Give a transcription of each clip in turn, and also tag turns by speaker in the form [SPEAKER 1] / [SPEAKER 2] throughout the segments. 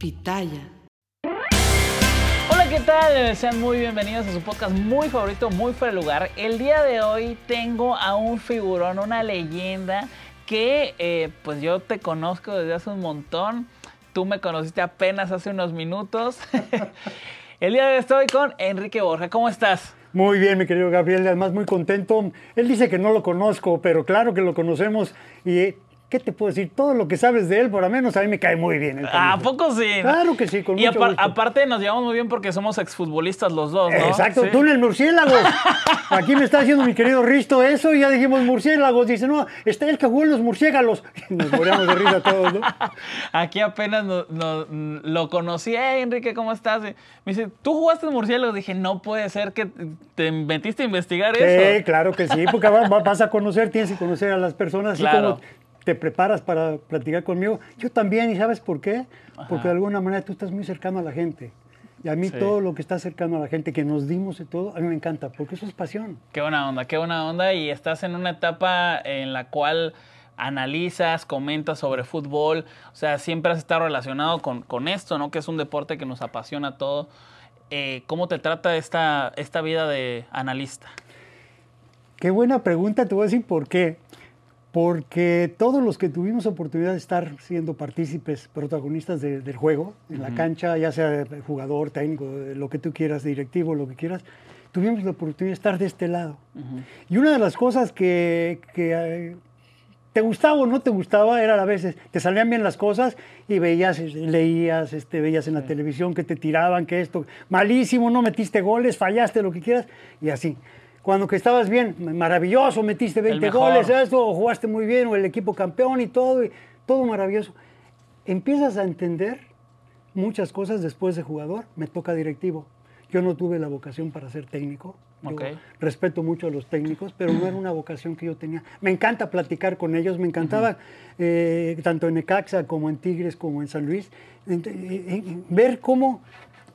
[SPEAKER 1] Pitaya.
[SPEAKER 2] Hola, ¿qué tal? Sean muy bienvenidos a su podcast muy favorito, muy fuera de lugar. El día de hoy tengo a un figurón, una leyenda que eh, pues yo te conozco desde hace un montón. Tú me conociste apenas hace unos minutos. El día de hoy estoy con Enrique Borja. ¿Cómo estás?
[SPEAKER 3] Muy bien, mi querido Gabriel, además muy contento. Él dice que no lo conozco, pero claro que lo conocemos y ¿qué te puedo decir? Todo lo que sabes de él, por lo menos a mí me cae muy bien.
[SPEAKER 2] ¿A poco sí?
[SPEAKER 3] Claro que sí, con
[SPEAKER 2] Y
[SPEAKER 3] mucho gusto.
[SPEAKER 2] aparte nos llevamos muy bien porque somos exfutbolistas los dos, ¿no?
[SPEAKER 3] Exacto,
[SPEAKER 2] Sí.
[SPEAKER 3] tú en el murciélago. Aquí me está haciendo mi querido Risto eso y ya dijimos murciélagos. Dice, no, está el que jugó en los murciélagos. Nos moríamos de risa todos, ¿no?
[SPEAKER 2] Aquí apenas no- no- lo conocí. Hey, Enrique, ¿cómo estás? Me dice, ¿tú jugaste en Murciélago? Dije, no puede ser que te metiste a investigar
[SPEAKER 3] Sí,
[SPEAKER 2] eso.
[SPEAKER 3] claro que sí, porque va- va- vas a conocer, tienes que conocer a las personas, así
[SPEAKER 2] Claro.
[SPEAKER 3] como te preparas para platicar conmigo. Yo también, ¿y sabes por qué? Porque de alguna manera tú estás muy cercano a la gente. Y a mí
[SPEAKER 2] Sí.
[SPEAKER 3] todo lo que está cercano a la gente, que nos dimos y todo, a mí me encanta, porque eso es pasión.
[SPEAKER 2] Qué buena onda, qué buena onda. Y estás en una etapa en la cual analizas, comentas sobre fútbol. O sea, siempre has estado relacionado con, con esto, ¿no? Que es un deporte que nos apasiona a todo. Eh, ¿Cómo te trata esta, esta vida de analista?
[SPEAKER 3] Qué buena pregunta, te voy a decir por qué. Porque todos los que tuvimos oportunidad de estar siendo partícipes, protagonistas de- del juego, en la cancha, ya sea jugador, técnico, lo que tú quieras, directivo, lo que quieras, tuvimos la oportunidad de estar de este lado. Y una de las cosas que, que, eh, te gustaba o no te gustaba era a veces, te salían bien las cosas y veías, leías, este, veías en la televisión que te tiraban, que esto, malísimo, no metiste goles, fallaste, lo que quieras, y así. Cuando que estabas bien, maravilloso, metiste 20
[SPEAKER 2] mejor.
[SPEAKER 3] goles, esto, o jugaste muy bien, o el equipo campeón y todo, y todo maravilloso. Empiezas a entender muchas cosas después de jugador, me toca directivo. Yo no tuve la vocación para ser técnico. Yo respeto mucho a los técnicos, pero no era una vocación que yo tenía. Me encanta platicar con ellos, me encantaba, eh, tanto en Necaxa como en Tigres como en San Luis, eh, eh, ver cómo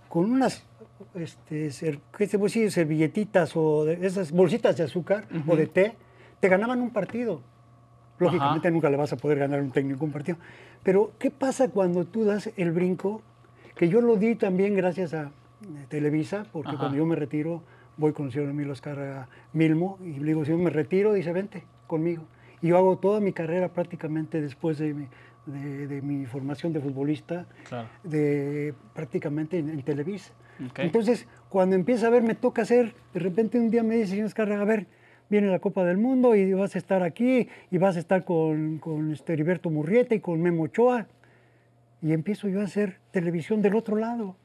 [SPEAKER 3] con unas este, ¿qué te puedo decir? servilletitas o de esas bolsitas de azúcar o de té, te ganaban un partido. Lógicamente nunca le vas a poder ganar un técnico un partido. Pero, ¿qué pasa cuando tú das el brinco? Que yo lo di también gracias a eh, Televisa, porque
[SPEAKER 2] Ajá.
[SPEAKER 3] cuando yo me retiro, voy con el señor Emilio Oscar Milmo y le digo, si yo me retiro, dice, vente conmigo. Y yo hago toda mi carrera prácticamente después de mi, de, de mi formación de futbolista,
[SPEAKER 2] Claro.
[SPEAKER 3] de, prácticamente en, en Televisa. Entonces, cuando empieza a ver, me toca hacer, de repente un día me dice, señor Escarra, a ver, viene la Copa del Mundo y vas a estar aquí y vas a estar con, con este Heriberto Murrieta y con Memo Ochoa. Y empiezo yo a hacer televisión del otro lado.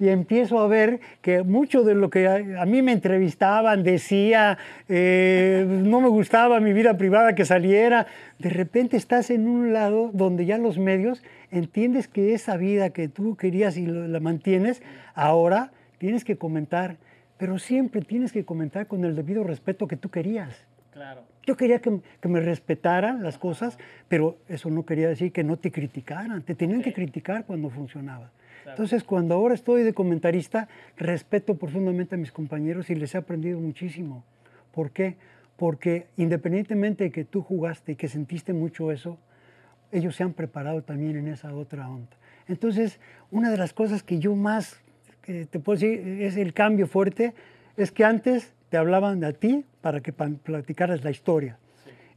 [SPEAKER 3] Y empiezo a ver que mucho de lo que a, a mí me entrevistaban, decía, eh, no me gustaba mi vida privada que saliera, de repente estás en un lado donde ya los medios entiendes que esa vida que tú querías y lo- la mantienes, ahora tienes que comentar, pero siempre tienes que comentar con el debido respeto que tú querías.
[SPEAKER 2] Claro.
[SPEAKER 3] Yo quería que, que me respetaran las cosas, pero eso no quería decir que no te criticaran. Te tenían que criticar cuando funcionaba. Entonces, cuando ahora estoy de comentarista, respeto profundamente a mis compañeros y les he aprendido muchísimo. ¿Por qué? Porque independientemente de que tú jugaste y que sentiste mucho eso, ellos se han preparado también en esa otra onda. Entonces, una de las cosas que yo más que te puedo decir es el cambio fuerte, es que antes te hablaban de a ti para que platicaras la historia.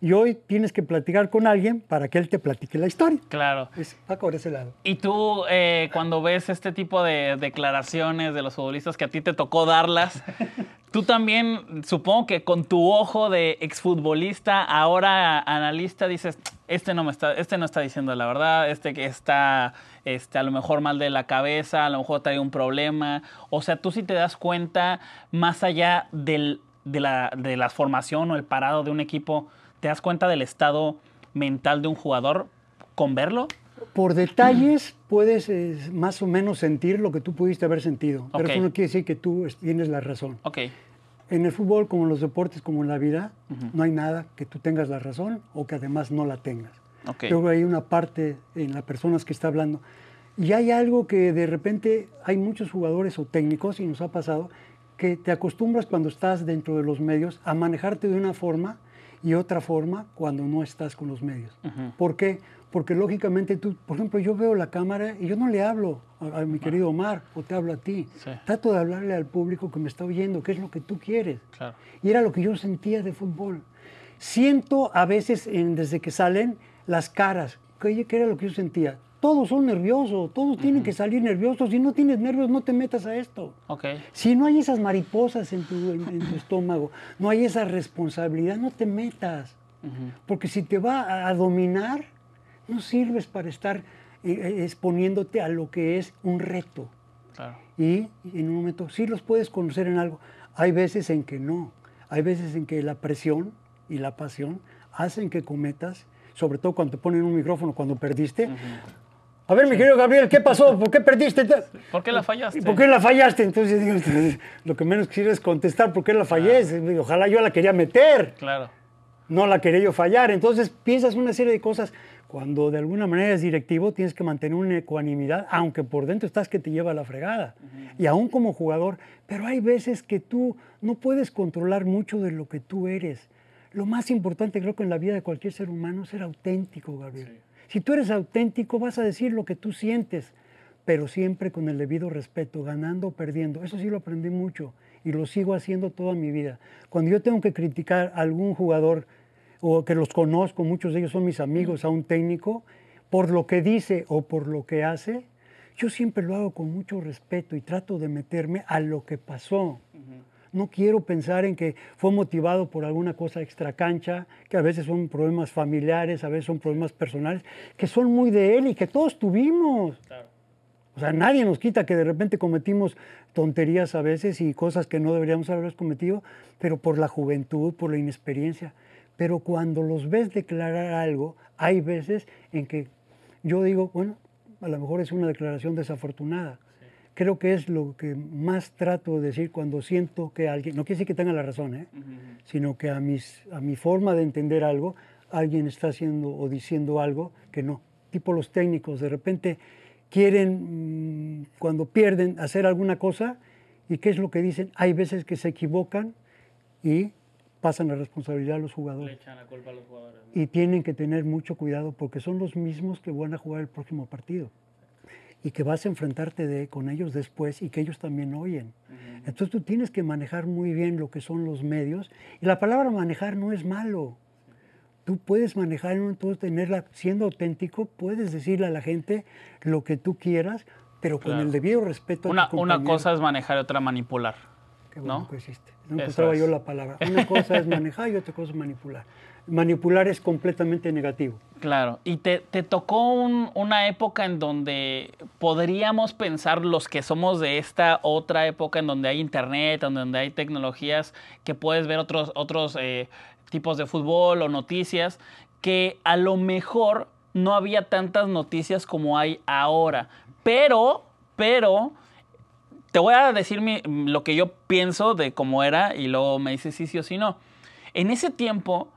[SPEAKER 3] Y hoy tienes que platicar con alguien para que él te platique la historia.
[SPEAKER 2] Claro.
[SPEAKER 3] Es, va por ese lado.
[SPEAKER 2] Y tú, eh, cuando ves este tipo de declaraciones de los futbolistas que a ti te tocó darlas, tú también, supongo que con tu ojo de exfutbolista, ahora analista, dices, este no, me está, este no está diciendo la verdad, este que está este, a lo mejor mal de la cabeza, a lo mejor trae un problema. O sea, tú sí te das cuenta, más allá del, de, la, de la formación o el parado de un equipo, ¿te das cuenta del estado mental de un jugador con verlo?
[SPEAKER 3] Por detalles puedes eh, más o menos sentir lo que tú pudiste haber sentido, pero
[SPEAKER 2] Ok.
[SPEAKER 3] eso no quiere decir que tú es- tienes la razón.
[SPEAKER 2] Ok,
[SPEAKER 3] En el fútbol, como en los deportes, como en la vida, no hay nada que tú tengas la razón o que además no la tengas.
[SPEAKER 2] ok.
[SPEAKER 3] Creo que hay una parte en las personas que está hablando. Y hay algo que de repente hay muchos jugadores o técnicos, y nos ha pasado, que te acostumbras cuando estás dentro de los medios a manejarte de una forma y otra forma cuando no estás con los medios. ¿Por qué? Porque lógicamente tú, por ejemplo, yo veo la cámara y yo no le hablo a, a mi querido Omar o te hablo a ti.
[SPEAKER 2] Sí.
[SPEAKER 3] Trato de hablarle al público que me está oyendo, qué es lo que tú quieres.
[SPEAKER 2] Claro.
[SPEAKER 3] Y era lo que yo sentía de fútbol. Siento a veces, en- desde que salen, las caras. ¿Qué, qué era lo que yo sentía? Todos son nerviosos, todos tienen que salir nerviosos. Si no tienes nervios, no te metas a esto.
[SPEAKER 2] Ok.
[SPEAKER 3] Si no hay esas mariposas en tu, en- en tu estómago, no hay esa responsabilidad, no te metas. Porque si te va a, a dominar, no sirves para estar eh, eh, exponiéndote a lo que es un reto
[SPEAKER 2] Claro.
[SPEAKER 3] y en un momento sí los puedes conocer en algo. Hay veces en que no. Hay veces en que la presión y la pasión hacen que cometas, sobre todo cuando te ponen un micrófono cuando perdiste. A ver, mi querido Gabriel, ¿qué pasó? ¿Por qué perdiste?
[SPEAKER 2] ¿Por qué la fallaste?
[SPEAKER 3] ¿Y por qué la fallaste? Entonces, digo, lo que menos quisiera es contestar por qué la fallé. Ojalá yo la quería meter
[SPEAKER 2] Claro.
[SPEAKER 3] no la quería yo fallar. Entonces piensas una serie de cosas. Cuando de alguna manera es directivo, tienes que mantener una ecuanimidad, aunque por dentro estás que te lleva a la fregada. Y aún como jugador, pero hay veces que tú no puedes controlar mucho de lo que tú eres. Lo más importante creo que en la vida de cualquier ser humano es ser auténtico, Gabriel. Si tú eres auténtico, vas a decir lo que tú sientes, pero siempre con el debido respeto, ganando o perdiendo. Eso sí lo aprendí mucho y lo sigo haciendo toda mi vida. Cuando yo tengo que criticar a algún jugador o que los conozco, muchos de ellos son mis amigos, a un técnico, por lo que dice o por lo que hace, yo siempre lo hago con mucho respeto y trato de meterme a lo que pasó. No quiero pensar en que fue motivado por alguna cosa extracancha, que a veces son problemas familiares, a veces son problemas personales, que son muy de él y que todos tuvimos. O sea, nadie nos quita que de repente cometimos tonterías a veces y cosas que no deberíamos haber cometido, pero por la juventud, por la inexperiencia. Pero cuando los ves declarar algo, hay veces en que yo digo, bueno, a lo mejor es una declaración desafortunada. Creo que es lo que más trato de decir cuando siento que alguien, no quiere decir que tenga la razón, ¿eh? sino que a, mis, a mi forma de entender algo, alguien está haciendo o diciendo algo que no. Tipo los técnicos, de repente quieren, mm, cuando pierden, hacer alguna cosa, ¿y qué es lo que dicen? Hay veces que se equivocan y pasan la responsabilidad a los jugadores.
[SPEAKER 2] echan la culpa a los jugadores.
[SPEAKER 3] Y tienen que tener mucho cuidado porque son los mismos que van a jugar el próximo partido. Y que vas a enfrentarte de- con ellos después y que ellos también oyen. Entonces tú tienes que manejar muy bien lo que son los medios. Y la palabra manejar no es malo. Tú puedes manejar, entonces tenerla, siendo auténtico, puedes decirle a la gente lo que tú quieras, pero con el debido respeto a
[SPEAKER 2] Una,
[SPEAKER 3] tu
[SPEAKER 2] una cosa es manejar y otra manipular.
[SPEAKER 3] Qué bueno
[SPEAKER 2] ¿no?
[SPEAKER 3] que hiciste. No encontraba yo la palabra. Una cosa es manejar y otra cosa es manipular. Manipular es completamente negativo.
[SPEAKER 2] Claro, y te, te tocó un- una época en donde podríamos pensar los que somos de esta otra época en donde hay internet, en donde hay tecnologías, que puedes ver otros, otros eh, tipos de fútbol o noticias, que a lo mejor no había tantas noticias como hay ahora. Pero, pero, te voy a decir lo que yo pienso de cómo era y luego me dices sí, sí o sí no. En ese tiempo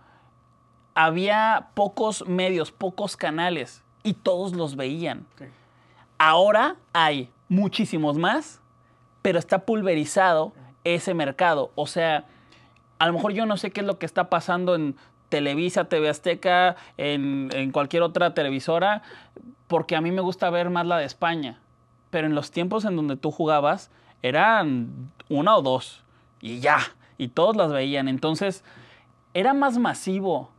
[SPEAKER 2] había pocos medios, pocos canales y todos los veían. Ahora hay muchísimos más, pero está pulverizado ese mercado. O sea, a lo mejor yo no sé qué es lo que está pasando en Televisa, TV Azteca, en, en cualquier otra televisora, porque a mí me gusta ver más la de España. Pero en los tiempos en donde tú jugabas, eran una o dos. Y ya. Y todos las veían. Entonces, era más masivo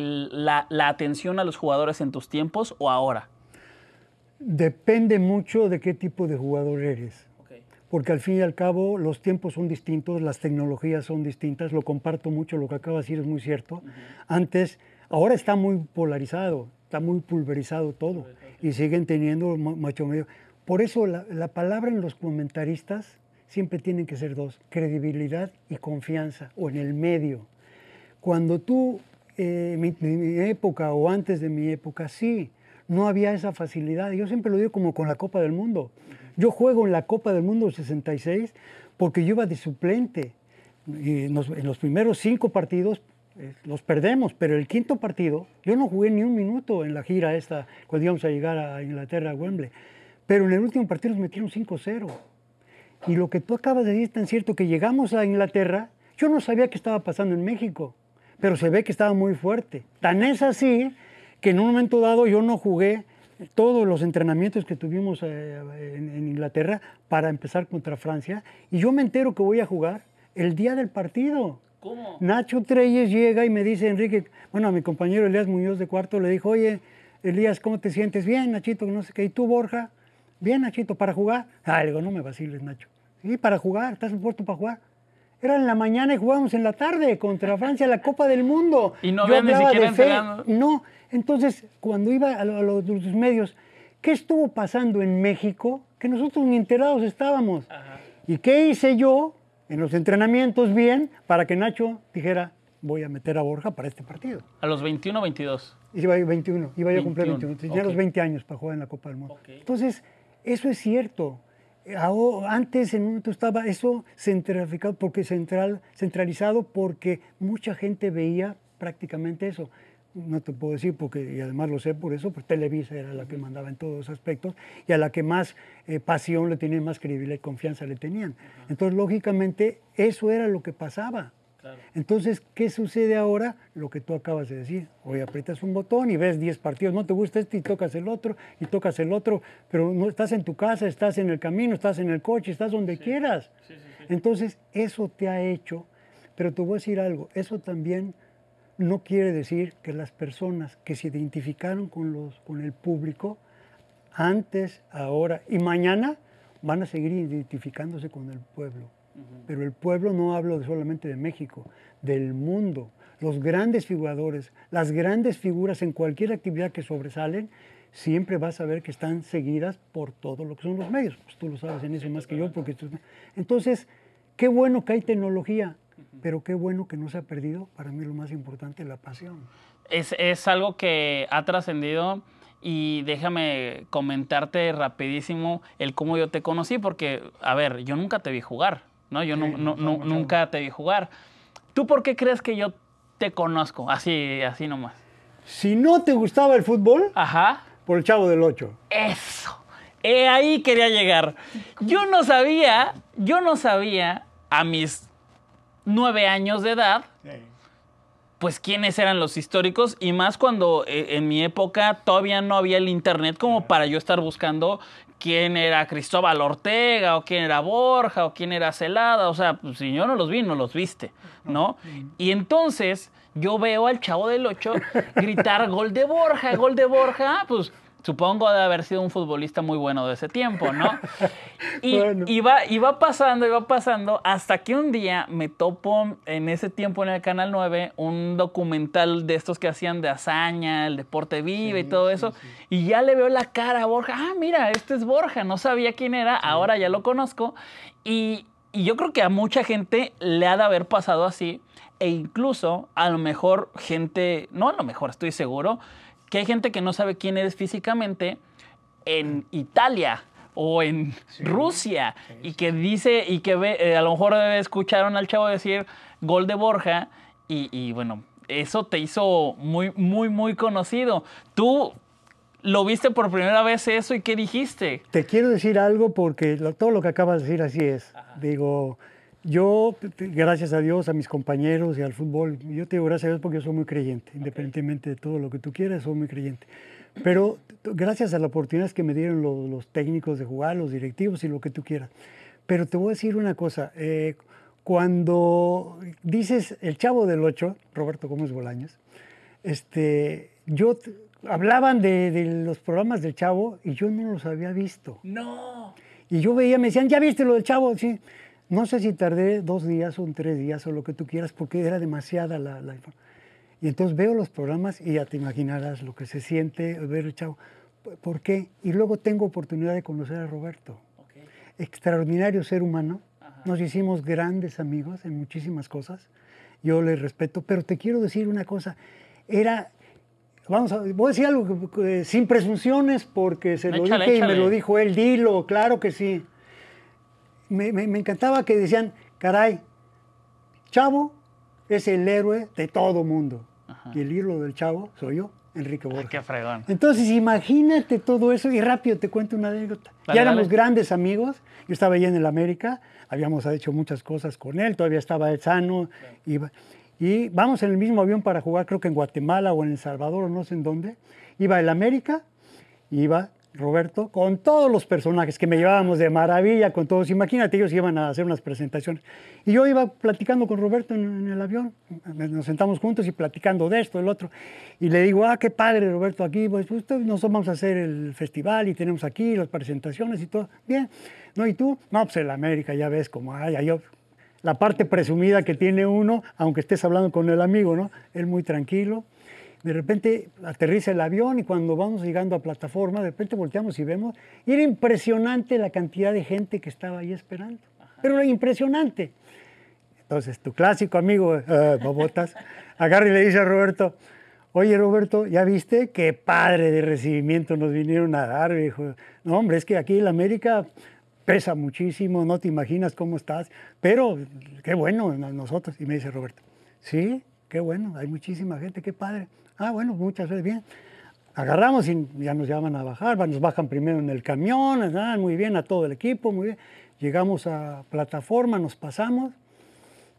[SPEAKER 2] la, la atención a los jugadores en tus tiempos o ahora?
[SPEAKER 3] Depende mucho de qué tipo de jugador eres. Porque al fin y al cabo los tiempos son distintos, las tecnologías son distintas, lo comparto mucho, lo que acaba de decir es muy cierto. Antes, ahora está muy polarizado, está muy pulverizado todo y siguen teniendo macho medio. Por eso la, la palabra en los comentaristas siempre tienen que ser dos, credibilidad y confianza, o en el medio. Cuando tú, eh, mi, mi, época o antes de mi época, sí, no había esa facilidad. Yo siempre lo digo como con la Copa del Mundo. Yo juego en la Copa del Mundo 66 porque yo iba de suplente. Y en los, primeros cinco partidos eh, los perdemos, pero el quinto partido, yo no jugué ni un minuto en la gira esta, cuando íbamos a llegar a Inglaterra, a Wembley. Pero en el último partido nos metieron 5-0. Y lo que tú acabas de decir es tan cierto que llegamos a Inglaterra, yo no sabía qué estaba pasando en México, pero se ve que estaba muy fuerte. Tan es así que en un momento dado yo no jugué todos los entrenamientos que tuvimos eh, en, Inglaterra para empezar contra Francia y yo me entero que voy a jugar el día del partido.
[SPEAKER 2] ¿Cómo?
[SPEAKER 3] Nacho Treyes llega y me dice, Enrique, bueno, a mi compañero Elías Muñoz de cuarto le dijo, oye, Elías, ¿cómo te sientes? Bien, Nachito, no sé qué. ¿Y tú, Borja? Bien, Nachito, ¿para jugar? Ah, le digo, no me vaciles, Nacho. Sí, para jugar, estás puesto para jugar. Era en la mañana y jugábamos en la tarde contra Francia la Copa del Mundo.
[SPEAKER 2] Y no había ni siquiera
[SPEAKER 3] No, entonces cuando iba a, los, medios, ¿qué estuvo pasando en México? Que nosotros ni enterados estábamos. ¿Y qué hice yo en los entrenamientos bien para que Nacho dijera, voy a meter a Borja para este partido?
[SPEAKER 2] ¿A los 21 o 22?
[SPEAKER 3] Iba a 21, iba a cumplir 21. Tenía los 20 años para jugar en la Copa del Mundo. Entonces, eso es cierto antes en un momento estaba eso centralizado porque central, centralizado porque mucha gente veía prácticamente eso. No te puedo decir porque, y además lo sé por eso, pues Televisa era la que mandaba en todos los aspectos y a la que más eh, pasión le tenían, más credibilidad y confianza le tenían. Entonces, lógicamente, eso era lo que pasaba. Entonces, ¿qué sucede ahora? Lo que tú acabas de decir. Hoy aprietas un botón y ves 10 partidos, no te gusta este y tocas el otro y tocas el otro, pero no estás en tu casa, estás en el camino, estás en el coche, estás donde quieras. Entonces, eso te ha hecho, pero te voy a decir algo, eso también no quiere decir que las personas que se identificaron con, los, con el público antes, ahora y mañana van a seguir identificándose con el pueblo. Pero el pueblo no hablo solamente de México, del mundo. Los grandes figuradores, las grandes figuras en cualquier actividad que sobresalen, siempre vas a ver que están seguidas por todo lo que son los medios. Pues tú lo sabes en eso más que yo. Porque Entonces, qué bueno que hay tecnología, pero qué bueno que no se ha perdido, para mí lo más importante, la pasión.
[SPEAKER 2] Es, es algo que ha trascendido y déjame comentarte rapidísimo el cómo yo te conocí, porque, a ver, yo nunca te vi jugar. ¿No? Yo nunca te vi jugar. ¿Tú por qué crees que yo te conozco? Así, así nomás.
[SPEAKER 3] Si no te gustaba el fútbol,
[SPEAKER 2] Ajá.
[SPEAKER 3] por el chavo del 8.
[SPEAKER 2] Eso. ahí quería llegar. Yo no sabía, yo no sabía a mis nueve años de edad, pues quiénes eran los históricos y más cuando eh, en mi época todavía no había el internet como para yo estar buscando quién era Cristóbal Ortega, o quién era Borja, o quién era Celada. O sea, pues, si yo no los vi, no los viste, ¿no? Y entonces yo veo al chavo del 8 gritar gol de Borja, gol de Borja, pues supongo de haber sido un futbolista muy bueno de ese tiempo, ¿no? Y, iba, iba pasando, iba pasando, hasta que un día me topo en ese tiempo en el Canal 9 un documental de estos que hacían de hazaña, el deporte vivo y todo eso, y ya le veo la cara a Borja, ah, mira, este es Borja, no sabía quién era, ahora ya lo conozco, y, y yo creo que a mucha gente le ha de haber pasado así, e incluso a lo mejor gente, no a lo mejor, estoy seguro, que hay gente que no sabe quién eres físicamente en Italia o en Rusia y que dice y que ve, eh, a lo mejor escucharon al chavo decir gol de Borja y, bueno, eso te hizo muy, muy, muy conocido. Tú lo viste por primera vez eso y qué dijiste.
[SPEAKER 3] Te quiero decir algo porque todo lo que acabas de decir así es. Digo, yo, gracias a Dios, a mis compañeros y al fútbol, yo te digo gracias a Dios porque yo soy muy creyente, independientemente de todo lo que tú quieras, soy muy creyente. Pero gracias a la oportunidad que me dieron los, técnicos de jugar, los directivos y lo que tú quieras. Pero te voy a decir una cosa, eh, cuando dices el chavo del 8, Roberto Gómez Bolaños, este, yo hablaban de, de los programas del Chavo y yo no los había visto.
[SPEAKER 2] No.
[SPEAKER 3] Y yo veía, me decían, ¿ya viste lo del Chavo? Sí. No sé si tardé dos días o tres días o lo que tú quieras porque era demasiada la, la Y entonces veo los programas y ya te imaginarás lo que se siente ver Chavo. ¿Por qué? Y luego tengo oportunidad de conocer a Roberto extraordinario ser humano. Nos hicimos grandes amigos en muchísimas cosas. Yo le respeto, pero te quiero decir una cosa. Era, vamos a, voy a decir algo sin presunciones porque se lo
[SPEAKER 2] Échale,
[SPEAKER 3] dije y me lo dijo él. Dilo, claro que sí. Me, me- me encantaba que decían, caray, Chavo es el héroe de todo mundo. Y el hilo del Chavo soy yo, Enrique Borja.
[SPEAKER 2] Qué fregón.
[SPEAKER 3] Entonces, imagínate todo eso y rápido te cuento una anécdota.
[SPEAKER 2] Dale,
[SPEAKER 3] ya éramos
[SPEAKER 2] dale.
[SPEAKER 3] grandes amigos. Yo estaba allá en el América, habíamos hecho muchas cosas con él, todavía estaba él sano. iba- y vamos en el mismo avión para jugar, creo que en Guatemala o en El Salvador o no sé en dónde. Iba el América, iba Roberto, con todos los personajes que me llevábamos de maravilla, con todos. Imagínate, ellos iban a hacer unas presentaciones. Y yo iba platicando con Roberto en, el avión. Nos sentamos juntos y platicando de esto, del otro. Y le digo, ah, qué padre, Roberto, aquí, pues justo nosotros vamos a hacer el festival y tenemos aquí las presentaciones y todo. Bien. ¿No? ¿Y tú? No, pues el América, ya ves cómo hay. Yo, la parte presumida que tiene uno, aunque estés hablando con el amigo, ¿no? Él muy tranquilo. De repente aterriza el avión y cuando vamos llegando a plataforma, de repente volteamos y vemos, y era impresionante la cantidad de gente que estaba ahí esperando. Pero era impresionante. Entonces, tu clásico amigo, eh, Bobotas, agarra y le dice a Roberto, oye Roberto, ¿ya viste qué padre de recibimiento nos vinieron a dar? Dijo, no hombre, es que aquí en la América pesa muchísimo, no te imaginas cómo estás, pero qué bueno nosotros. Y me dice Roberto, sí, qué bueno, hay muchísima gente, qué padre. Ah, bueno, muchas veces bien. Agarramos y ya nos llaman a bajar, nos bajan primero en el camión, ah, muy bien, a todo el equipo, muy bien. Llegamos a plataforma, nos pasamos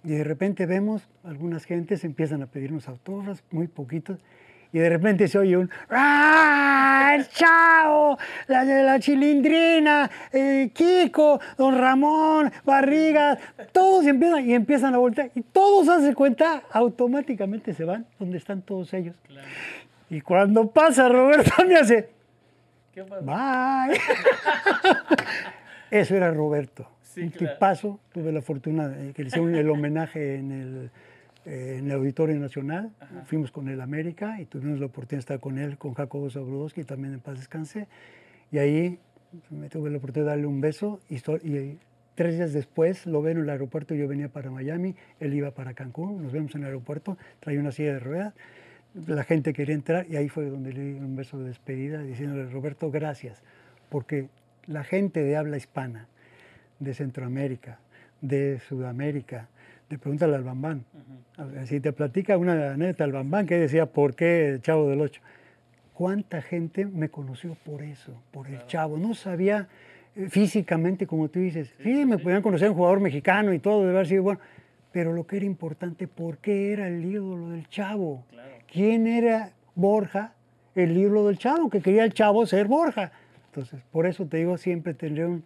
[SPEAKER 3] y de repente vemos algunas gentes empiezan a pedirnos autógrafos, muy poquitos, y de repente se oye un ¡Ah! ¡Chao! La la chilindrina, eh, Kiko, don Ramón, Barriga, todos empiezan y empiezan a voltear y todos hacen cuenta, automáticamente se van donde están todos ellos. Y cuando pasa Roberto me hace
[SPEAKER 2] ¿Qué?
[SPEAKER 3] Bye. Eso era Roberto.
[SPEAKER 2] Sí,
[SPEAKER 3] un
[SPEAKER 2] claro.
[SPEAKER 3] tipazo. Tuve la fortuna de que le hicieron el homenaje en el, eh, en el Auditorio Nacional. Fuimos con el América y tuvimos la oportunidad de estar con él, con Jacobo Zabrudowski, también en paz descanse. Y ahí me tuve la oportunidad de darle un beso y, y tres días después lo veo en el aeropuerto. Yo venía para Miami, él iba para Cancún. Nos vemos en el aeropuerto, traía una silla de ruedas. La gente quería entrar y ahí fue donde le di un beso de despedida diciéndole, Roberto, gracias, porque la gente de habla hispana, de Centroamérica, de Sudamérica, le pregúntale al Bambán. A ver, Si te platica una anécdota al Bambán que decía, ¿por qué el Chavo del Ocho? ¿Cuánta gente me conoció por eso, por el Chavo? No sabía eh, físicamente, como tú dices. Sí, me podían conocer un jugador mexicano y todo, debe haber sido bueno. Pero lo que era importante, ¿por qué era el ídolo del Chavo? ¿Quién era Borja, el ídolo del Chavo? Que quería el Chavo ser Borja. Entonces, por eso te digo, siempre tendré un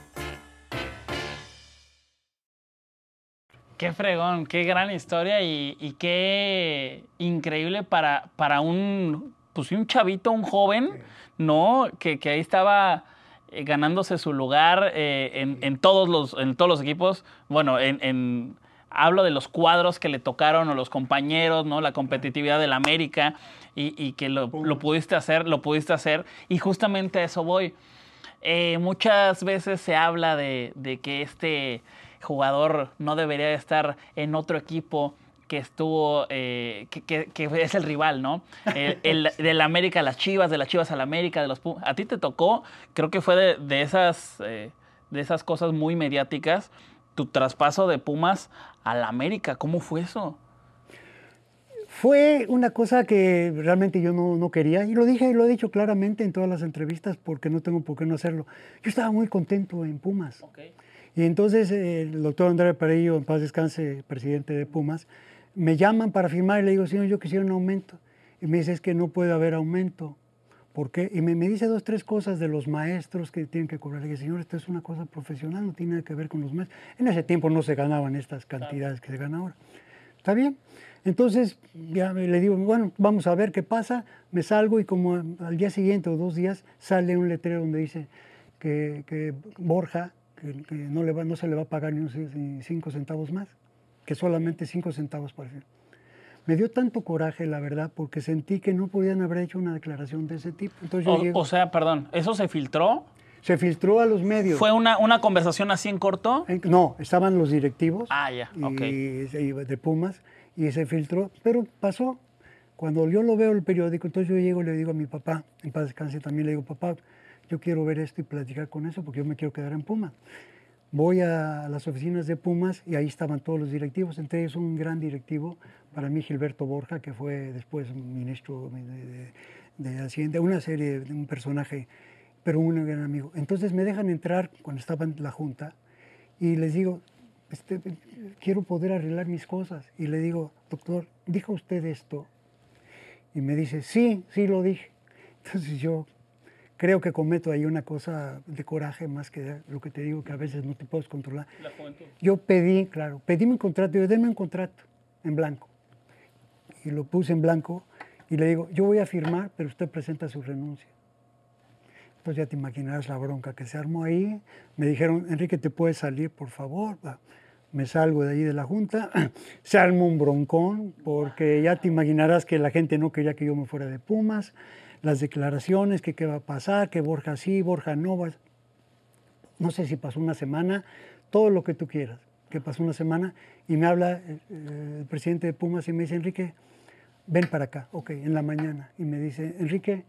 [SPEAKER 2] Qué fregón, qué gran historia y, y qué increíble para, para un, pues, un chavito, un joven, ¿no? Que, que ahí estaba eh, ganándose su lugar eh, en, en todos los, en todos los equipos. Bueno, en, en- hablo de los cuadros que le tocaron o los compañeros, ¿no? La competitividad del América y, y que lo, lo pudiste hacer, lo pudiste hacer. Y justamente a eso voy. Eh, muchas veces se habla de, de que este jugador no debería de estar en otro equipo que estuvo, eh, que, que- que es el rival, ¿no? El, el- del América a las Chivas, de las Chivas al América, de los Pumas. A ti te tocó, creo que fue de, de esas, eh, de esas cosas muy mediáticas, tu traspaso de Pumas al América. ¿Cómo fue eso?
[SPEAKER 3] Fue una cosa que realmente yo no, no, quería y lo dije, lo he dicho claramente en todas las entrevistas porque no tengo por qué no hacerlo. Yo estaba muy contento en Pumas. Y entonces el doctor Andrés Parillo, en paz descanse, presidente de Pumas, me llaman para firmar y le digo, señor, yo quisiera un aumento. Y me dice, es que no puede haber aumento. ¿Por qué? Y me, me, dice dos, tres cosas de los maestros que tienen que cobrar. Le dije, señor, esto es una cosa profesional, no tiene nada que ver con los maestros. En ese tiempo no se ganaban estas cantidades que se ganan ahora. ¿Está bien? Entonces, ya le digo, bueno, vamos a ver qué pasa. Me salgo y como al día siguiente o dos días sale un letrero donde dice que, que Borja, que, no, le va, no se le va a pagar ni, ni cinco centavos más, que solamente cinco centavos para el me dio tanto coraje, la verdad, porque sentí que no podían haber hecho una declaración de ese tipo.
[SPEAKER 2] Entonces o, o, sea, perdón, ¿eso se filtró?
[SPEAKER 3] Se filtró a los medios.
[SPEAKER 2] ¿Fue una, una conversación así en corto?
[SPEAKER 3] no, estaban los directivos
[SPEAKER 2] ah, ya,
[SPEAKER 3] de Pumas y se filtró, pero pasó. Cuando yo lo veo en el periódico, entonces yo llego y le digo a mi papá, en paz descanse también, le digo, papá, yo quiero ver esto y platicar con eso porque yo me quiero quedar en Pumas. Voy a las oficinas de Pumas y ahí estaban todos los directivos, entre ellos un gran directivo, para mí Gilberto Borja, que fue después ministro de, Hacienda, una serie, de un personaje, pero un gran amigo. Entonces me dejan entrar cuando estaba en la junta y les digo, este, quiero poder arreglar mis cosas. Y le digo, doctor, ¿dijo usted esto? Y me dice, sí, sí lo dije. Entonces yo creo que cometo ahí una cosa de coraje más que lo que te digo que a veces no te puedes controlar.
[SPEAKER 2] La juventud.
[SPEAKER 3] Yo pedí, claro, pedí mi contrato, yo denme un contrato en blanco. Y lo puse en blanco y le digo, yo voy a firmar, pero usted presenta su renuncia. Entonces ya te imaginarás la bronca que se armó ahí. Me dijeron, Enrique, ¿te puedes salir, por favor? Me salgo de ahí de la junta. Se armó un broncón, porque ya te imaginarás que la gente no quería que yo me fuera de Pumas las declaraciones, que qué va a pasar, que Borja sí, Borja no. Va. No sé si pasó una semana, todo lo que tú quieras, que pasó una semana, y me habla el, eh, el presidente de Pumas y me dice, Enrique, ven para acá, ok, en la mañana. Y me dice, Enrique,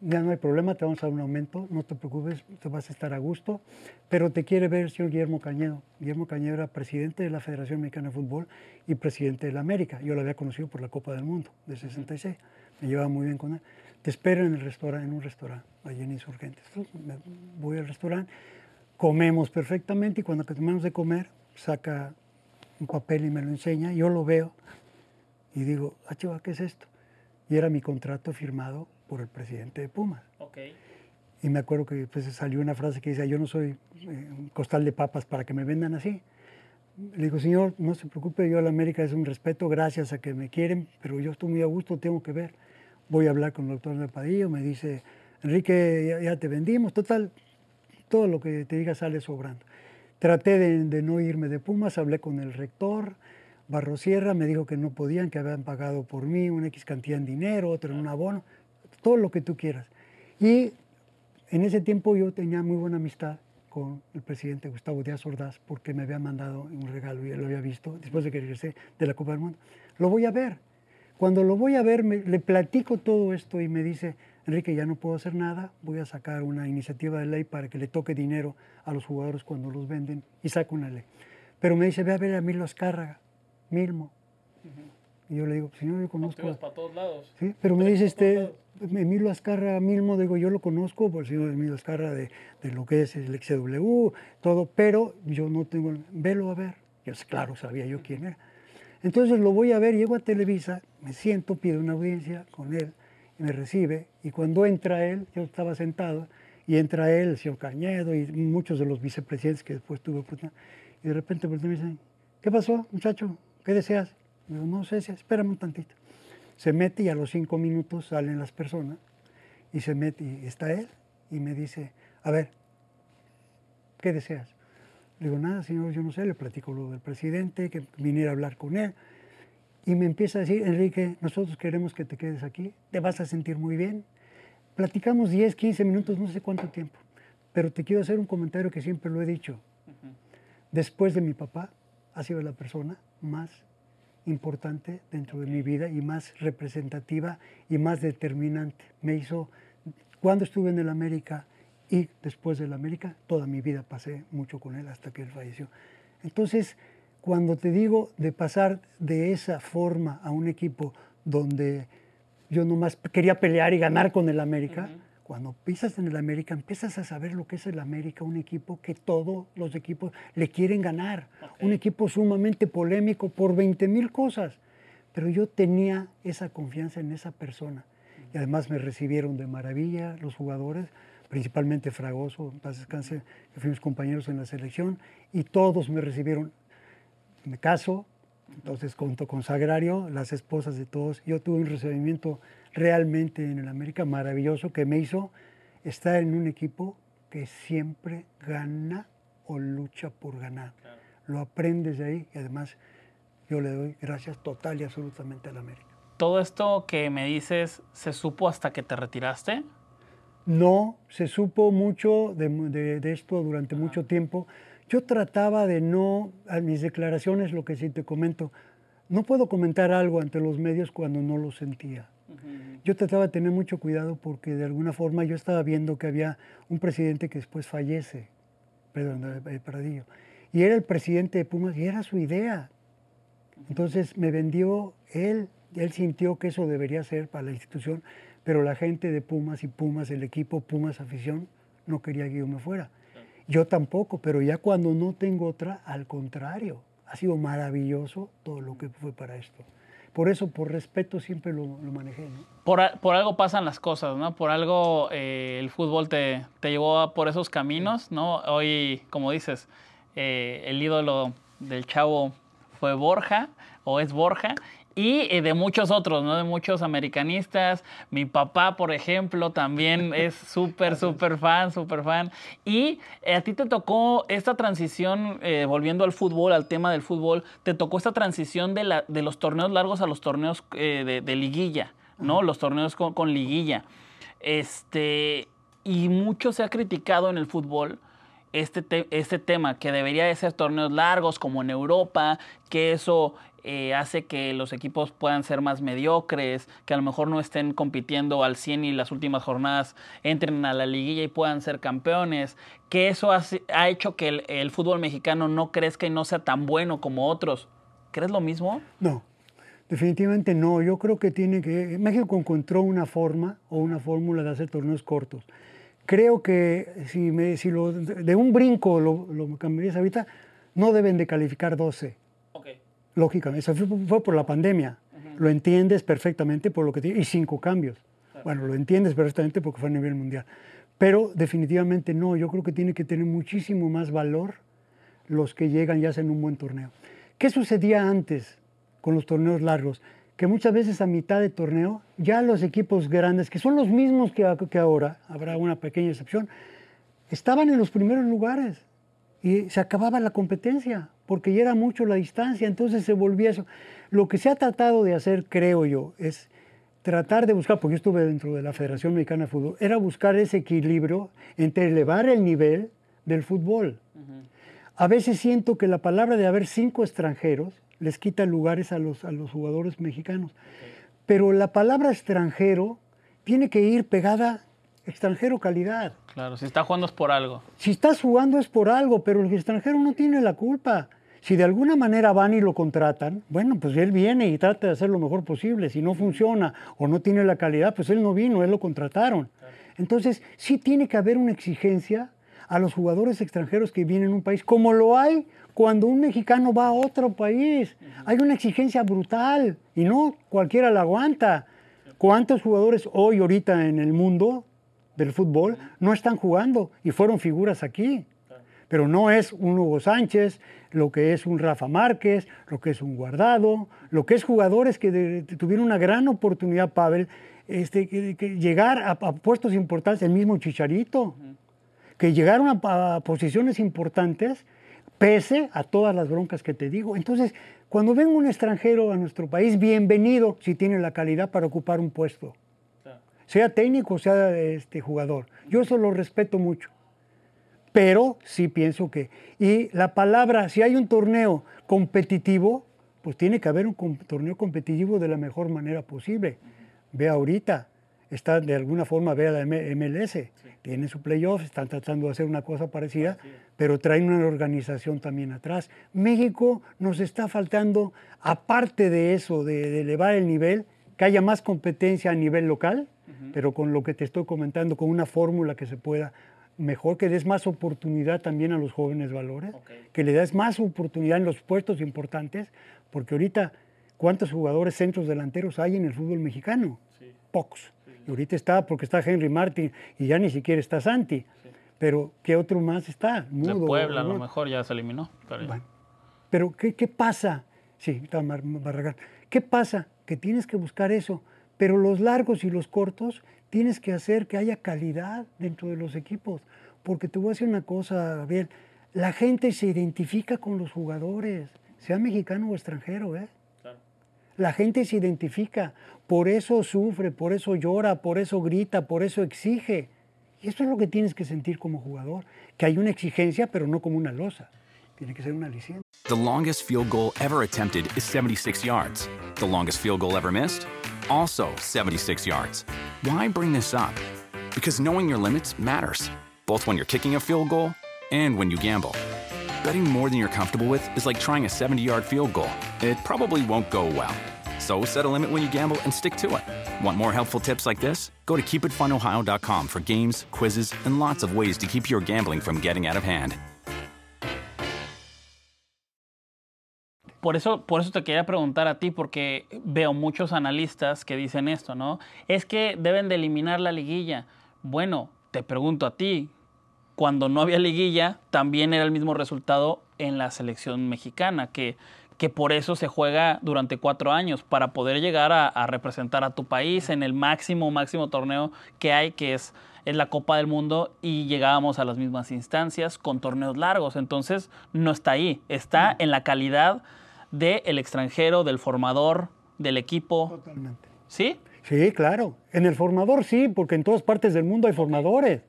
[SPEAKER 3] ya no hay problema, te vamos a dar un aumento, no te preocupes, te vas a estar a gusto, pero te quiere ver el señor Guillermo Cañedo. Guillermo Cañedo era presidente de la Federación Mexicana de Fútbol y presidente de la América. Yo lo había conocido por la Copa del Mundo de 66, me llevaba muy bien con él te espero en el restaurante, en un restaurante, allí en Insurgentes. voy al restaurante, comemos perfectamente y cuando terminamos de comer, saca un papel y me lo enseña, yo lo veo y digo, ah, chiva, ¿qué es esto? Y era mi contrato firmado por el presidente de Pumas.
[SPEAKER 2] Okay.
[SPEAKER 3] Y me acuerdo que pues, salió una frase que decía, yo no soy eh, un costal de papas para que me vendan así. Le digo, señor, no se preocupe, yo a la América es un respeto, gracias a que me quieren, pero yo estoy muy a gusto, tengo que ver voy a hablar con el doctor de Padillo, me dice, Enrique, ya, te vendimos, total, todo lo que te diga sale sobrando. Traté de, no irme de Pumas, hablé con el rector, Barrosierra, me dijo que no podían, que habían pagado por mí una X cantidad en dinero, otro en un abono, todo lo que tú quieras. Y en ese tiempo yo tenía muy buena amistad con el presidente Gustavo Díaz Ordaz porque me había mandado un regalo y él lo había visto después de que regresé de la Copa del Mundo. Lo voy a ver. Cuando lo voy a ver, le platico todo esto y me dice, Enrique, ya no puedo hacer nada, voy a sacar una iniciativa de ley para que le toque dinero a los jugadores cuando los venden y saco una ley. Pero me dice, ve a ver a Milo Azcárraga, Milmo. Y yo le digo, señor, yo conozco.
[SPEAKER 2] para todos lados.
[SPEAKER 3] Sí, pero me dice este, Emilio Azcarra Milmo, digo, yo lo conozco por el señor Emilio Azcarra de, de, lo que es el XW, todo, pero yo no tengo, velo a ver. Yo, claro, sabía yo quién era. Entonces lo voy a ver, llego a Televisa, me siento, pido una audiencia con él, y me recibe, y cuando entra él, yo estaba sentado, y entra él, el señor Cañedo, y muchos de los vicepresidentes que después tuve y de repente me dicen, ¿qué pasó, muchacho? ¿Qué deseas? Digo, no sé, espérame un tantito. Se mete y a los cinco minutos salen las personas, y se mete, y está él, y me dice, a ver, ¿qué deseas? Le digo, nada, señor, yo no sé, le platico lo del presidente, que viniera a hablar con él. Y me empieza a decir, Enrique, nosotros queremos que te quedes aquí, te vas a sentir muy bien. Platicamos 10, 15 minutos, no sé cuánto tiempo, pero te quiero hacer un comentario que siempre lo he dicho. Después de mi papá, ha sido la persona más importante dentro de mi vida y más representativa y más determinante. Me hizo, cuando estuve en el América, y después de la América, toda mi vida pasé mucho con él hasta que él falleció. Entonces, cuando te digo de pasar de esa forma a un equipo donde yo nomás quería pelear y ganar con el América, cuando pisas en el América empiezas a saber lo que es el América, un equipo que todos los equipos le quieren ganar, un equipo sumamente polémico por 20 mil cosas, pero yo tenía esa confianza en esa persona. Y además me recibieron de maravilla los jugadores, principalmente Fragoso, paz descanse, que fuimos compañeros en la selección, y todos me recibieron. Me caso, entonces junto con Sagrario, las esposas de todos, yo tuve un recibimiento realmente en el América maravilloso que me hizo estar en un equipo que siempre gana o lucha por ganar. Lo aprendes de ahí y además yo le doy gracias total y absolutamente al América.
[SPEAKER 2] ¿Todo esto que me dices se supo hasta que te retiraste?
[SPEAKER 3] No, se supo mucho de, esto durante mucho tiempo. Yo trataba de no, a mis declaraciones, lo que sí te comento, no puedo comentar algo ante los medios cuando no lo sentía. Yo trataba de tener mucho cuidado porque de alguna forma yo estaba viendo que había un presidente que después fallece, perdón, eh, Pradillo, y era el presidente de Pumas y era su idea. Entonces me vendió él, él sintió que eso debería ser para la institución, pero la gente de Pumas y Pumas, el equipo Pumas Afición, no quería que yo me fuera. Yo tampoco, pero ya cuando no tengo otra, al contrario, ha sido maravilloso todo lo que fue para esto. Por eso, por respeto, siempre lo, manejé.
[SPEAKER 2] Por, por, algo pasan las cosas, ¿no? Por algo eh, el fútbol te, te, llevó por esos caminos, ¿no? Hoy, como dices, eh, el ídolo del chavo fue Borja, o es Borja, y eh, de muchos otros, ¿no? De muchos americanistas. Mi papá, por ejemplo, también es súper, súper fan, súper fan. Y eh, a ti te tocó esta transición, eh, volviendo al fútbol, al tema del fútbol, te tocó esta transición de, la, de los torneos largos a los torneos de, liguilla, ¿no? Los torneos con, liguilla. Este, y mucho se ha criticado en el fútbol. Este, este tema, que debería de ser torneos largos como en Europa, que eso eh, hace que los equipos puedan ser más mediocres, que a lo mejor no estén compitiendo al 100 y las últimas jornadas entren a la liguilla y puedan ser campeones, que eso ha, hecho que el, fútbol mexicano no crezca y no sea tan bueno como otros. ¿Crees lo mismo?
[SPEAKER 3] No, definitivamente no. Yo creo que tiene que... México encontró una forma o una fórmula de hacer torneos cortos. Creo que si, me, si lo, de un brinco lo, lo cambiarías ahorita, no deben de calificar 12 lógicamente, eso fue, por la pandemia. Lo entiendes perfectamente por lo que tiene, y cinco cambios. Bueno, lo entiendes perfectamente porque fue a nivel mundial. Pero definitivamente no, yo creo que tiene que tener muchísimo más valor los que llegan y hacen un buen torneo. ¿Qué sucedía antes con los torneos largos? Que muchas veces a mitad de torneo ya los equipos grandes, que son los mismos que, que ahora, habrá una pequeña excepción, estaban en los primeros lugares y se acababa la competencia porque ya era mucho la distancia, entonces se volvía eso. Lo que se ha tratado de hacer, creo yo, es tratar de buscar, porque yo estuve dentro de la Federación Mexicana de Fútbol, era buscar ese equilibrio entre elevar el nivel del fútbol. A veces siento que la palabra de haber cinco extranjeros les quita lugares a los, a los jugadores mexicanos. Pero la palabra extranjero tiene que ir pegada extranjero calidad.
[SPEAKER 2] Claro, si está jugando es por algo.
[SPEAKER 3] Si estás jugando es por algo, pero el extranjero no tiene la culpa. Si de alguna manera van y lo contratan, bueno, pues él viene y trata de hacer lo mejor posible. Si no funciona o no tiene la calidad, pues él no vino, él lo contrataron. Entonces, sí tiene que haber una exigencia a los jugadores extranjeros que vienen a un país, como lo hay cuando un mexicano va a otro país. Hay una exigencia brutal y no cualquiera la aguanta. ¿Cuántos jugadores hoy, ahorita en el mundo, del fútbol no están jugando y fueron figuras aquí. Pero no es un Hugo Sánchez, lo que es un Rafa Márquez, lo que es un Guardado, lo que es jugadores que tuvieron una gran oportunidad, Pavel, este, que, llegar a, puestos importantes, el mismo Chicharito, que llegaron a, a posiciones importantes pese a todas las broncas que te digo. Entonces, cuando venga un extranjero a nuestro país, bienvenido si tiene la calidad para ocupar un puesto sea técnico, sea este jugador. Yo eso lo respeto mucho. Pero sí pienso que. Y la palabra, si hay un torneo competitivo, pues tiene que haber un torneo competitivo de la mejor manera posible. Ve ahorita, está de alguna forma, ve a la MLS, tiene su playoff, están tratando de hacer una cosa parecida, pero traen una organización también atrás. México nos está faltando, aparte de eso, de, elevar el nivel, que haya más competencia a nivel local, pero con lo que te estoy comentando, con una fórmula que se pueda mejor, que des más oportunidad también a los jóvenes valores, que le des más oportunidad en los puestos importantes, porque ahorita, ¿cuántos jugadores centros delanteros hay en el fútbol mexicano? Pocos. Y ahorita está porque está Henry Martin y ya ni siquiera está Santi. Pero ¿qué otro más está?
[SPEAKER 2] de Puebla a lo mejor ya se eliminó.
[SPEAKER 3] Pero, ¿qué, ¿qué, pasa? Sí, está Barragán. ¿Qué pasa? Que tienes que buscar eso. Pero los largos y los cortos tienes que hacer que haya calidad dentro de los equipos. Porque te voy a decir una cosa, bien, la gente se identifica con los jugadores, sea mexicano o extranjero, ¿eh? La gente se identifica, por eso sufre, por eso llora, por eso grita, por eso exige. Y eso es lo que tienes que sentir como jugador, que hay una exigencia, pero no como una losa. Tiene que ser una aliciente.
[SPEAKER 4] The longest field goal ever attempted is 76 yards. The longest field goal ever missed, also 76 yards. Why bring this up? Because knowing your limits matters, both when you're kicking a field goal and when you gamble. Betting more than you're comfortable with is like trying a 70 yard field goal. It probably won't go well. So set a limit when you gamble and stick to it. Want more helpful tips like this? Go to keepitfunohio.com for games, quizzes, and lots of ways to keep your gambling from getting out of hand.
[SPEAKER 2] Por eso, por eso te quería preguntar a ti, porque veo muchos analistas que dicen esto, ¿no? Es que deben de eliminar la liguilla. Bueno, te pregunto a ti, cuando no había liguilla, también era el mismo resultado en la selección mexicana, que, que por eso se juega durante cuatro años, para poder llegar a, representar a tu país en el máximo, máximo torneo que hay, que es, es la Copa del Mundo, y llegábamos a las mismas instancias con torneos largos. Entonces, no está ahí, está en la calidad del extranjero, del formador, del equipo.
[SPEAKER 3] Totalmente.
[SPEAKER 2] ¿Sí?
[SPEAKER 3] Sí, claro. En el formador sí, porque en todas partes del mundo hay formadores.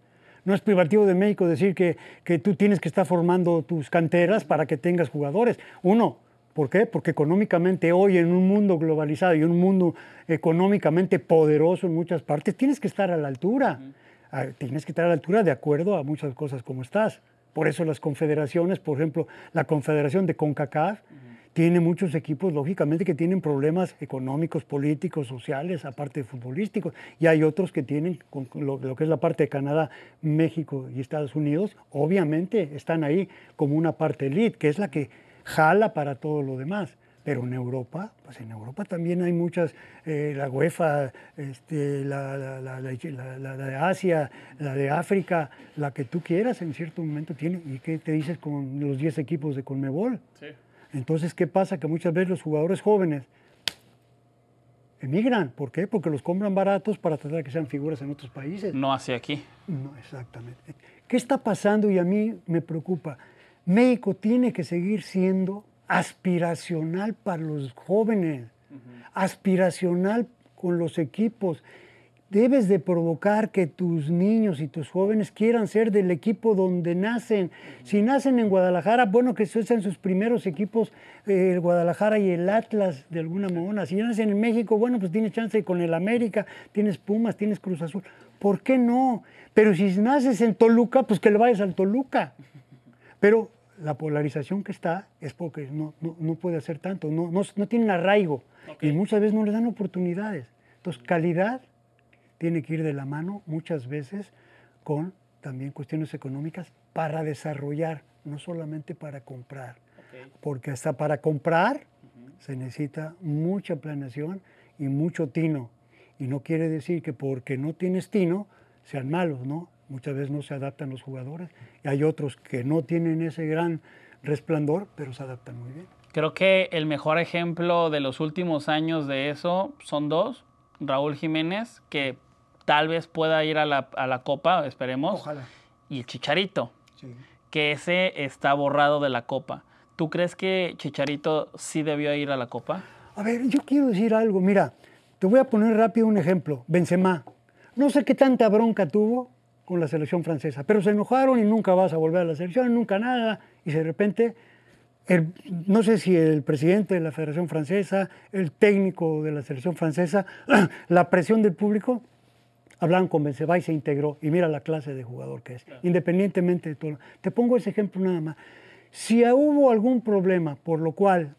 [SPEAKER 3] No es privativo de México decir que, que tú tienes que estar formando tus canteras para que tengas jugadores. Uno, ¿Por qué? Porque económicamente hoy en un mundo globalizado y un mundo económicamente poderoso en muchas partes, tienes que estar a la altura. Ah, tienes que estar a la altura de acuerdo a muchas cosas como estás. Por eso las confederaciones, por ejemplo, la confederación de CONCACAF, tiene muchos equipos, lógicamente, que tienen problemas económicos, políticos, sociales, aparte de futbolísticos. Y hay otros que tienen, lo, lo, que es la parte de Canadá, México y Estados Unidos, obviamente están ahí como una parte elite, que es la que jala para todo lo demás. Pero en Europa, pues en Europa también hay muchas, eh, la UEFA, este, la, la, la, de Asia, la de África, la que tú quieras en cierto momento tiene. ¿Y qué te dices con los 10 equipos de Conmebol? Sí. Entonces, ¿qué pasa? Que muchas veces los jugadores jóvenes emigran. ¿Por qué? Porque los compran baratos para tratar de que sean figuras en otros países.
[SPEAKER 2] No hacia aquí.
[SPEAKER 3] No, exactamente. ¿Qué está pasando? Y a mí me preocupa. México tiene que seguir siendo aspiracional para los jóvenes, aspiracional con los equipos debes de provocar que tus niños y tus jóvenes quieran ser del equipo donde nacen. Si nacen en Guadalajara, bueno, que sean sus primeros equipos, eh, el Guadalajara y el Atlas, de alguna manera. Si nacen en México, bueno, pues tienes chance con el América, tienes Pumas, tienes Cruz Azul. ¿Por qué no? Pero si naces en Toluca, pues que le vayas al Toluca. Pero la polarización que está es porque no, no, puede hacer tanto, no, no, no tienen arraigo y muchas veces no les dan oportunidades. Entonces, calidad tiene que ir de la mano muchas veces con también cuestiones económicas para desarrollar, no solamente para comprar. Porque hasta para comprar se necesita mucha planeación y mucho tino. Y no quiere decir que porque no tienes tino sean malos, ¿no? Muchas veces no se adaptan los jugadores. Y hay otros que no tienen ese gran resplandor, pero se adaptan muy bien.
[SPEAKER 2] Creo que el mejor ejemplo de los últimos años de eso son dos. Raúl Jiménez, que tal vez pueda ir a la, a la Copa, esperemos.
[SPEAKER 3] Ojalá.
[SPEAKER 2] Y el Chicharito, que ese está borrado de la Copa. ¿Tú crees que Chicharito sí debió ir a la Copa?
[SPEAKER 3] A ver, yo quiero decir algo. Mira, te voy a poner rápido un ejemplo. Benzema. No sé qué tanta bronca tuvo con la selección francesa, pero se enojaron y nunca vas a volver a la selección, nunca nada. Y de repente, no sé si el presidente de la Federación Francesa, el técnico de la selección francesa, la presión del público, hablaron con Benzema y se integró. Y mira la clase de jugador que es, independientemente de todo. Te pongo ese ejemplo nada más. Si hubo algún problema por lo cual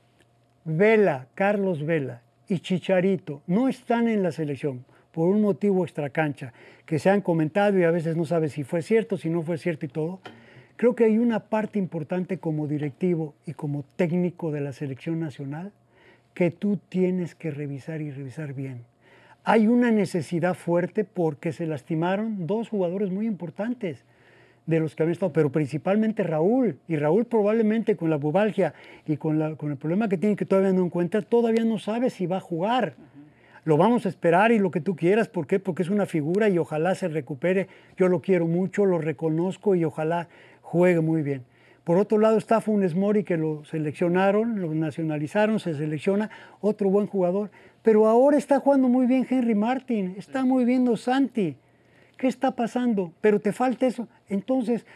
[SPEAKER 3] Vela, Carlos Vela y Chicharito no están en la selección por un motivo extracancha, que se han comentado y a veces no sabes si fue cierto, si no fue cierto y todo, creo que hay una parte importante como directivo y como técnico de la selección nacional que tú tienes que revisar y revisar bien. Hay una necesidad fuerte porque se lastimaron dos jugadores muy importantes de los que habían estado, pero principalmente Raúl. Y Raúl probablemente con la bubalgia y con, la, con el problema que tiene que todavía no encuentra, todavía no sabe si va a jugar. Lo vamos a esperar y lo que tú quieras. ¿Por qué? Porque es una figura y ojalá se recupere. Yo lo quiero mucho, lo reconozco y ojalá juegue muy bien. Por otro lado está Funes Mori que lo seleccionaron, lo nacionalizaron, se selecciona, otro buen jugador. Pero ahora está jugando muy bien Henry Martin, está muy bien Santi. ¿Qué está pasando? Pero te falta eso. Entonces,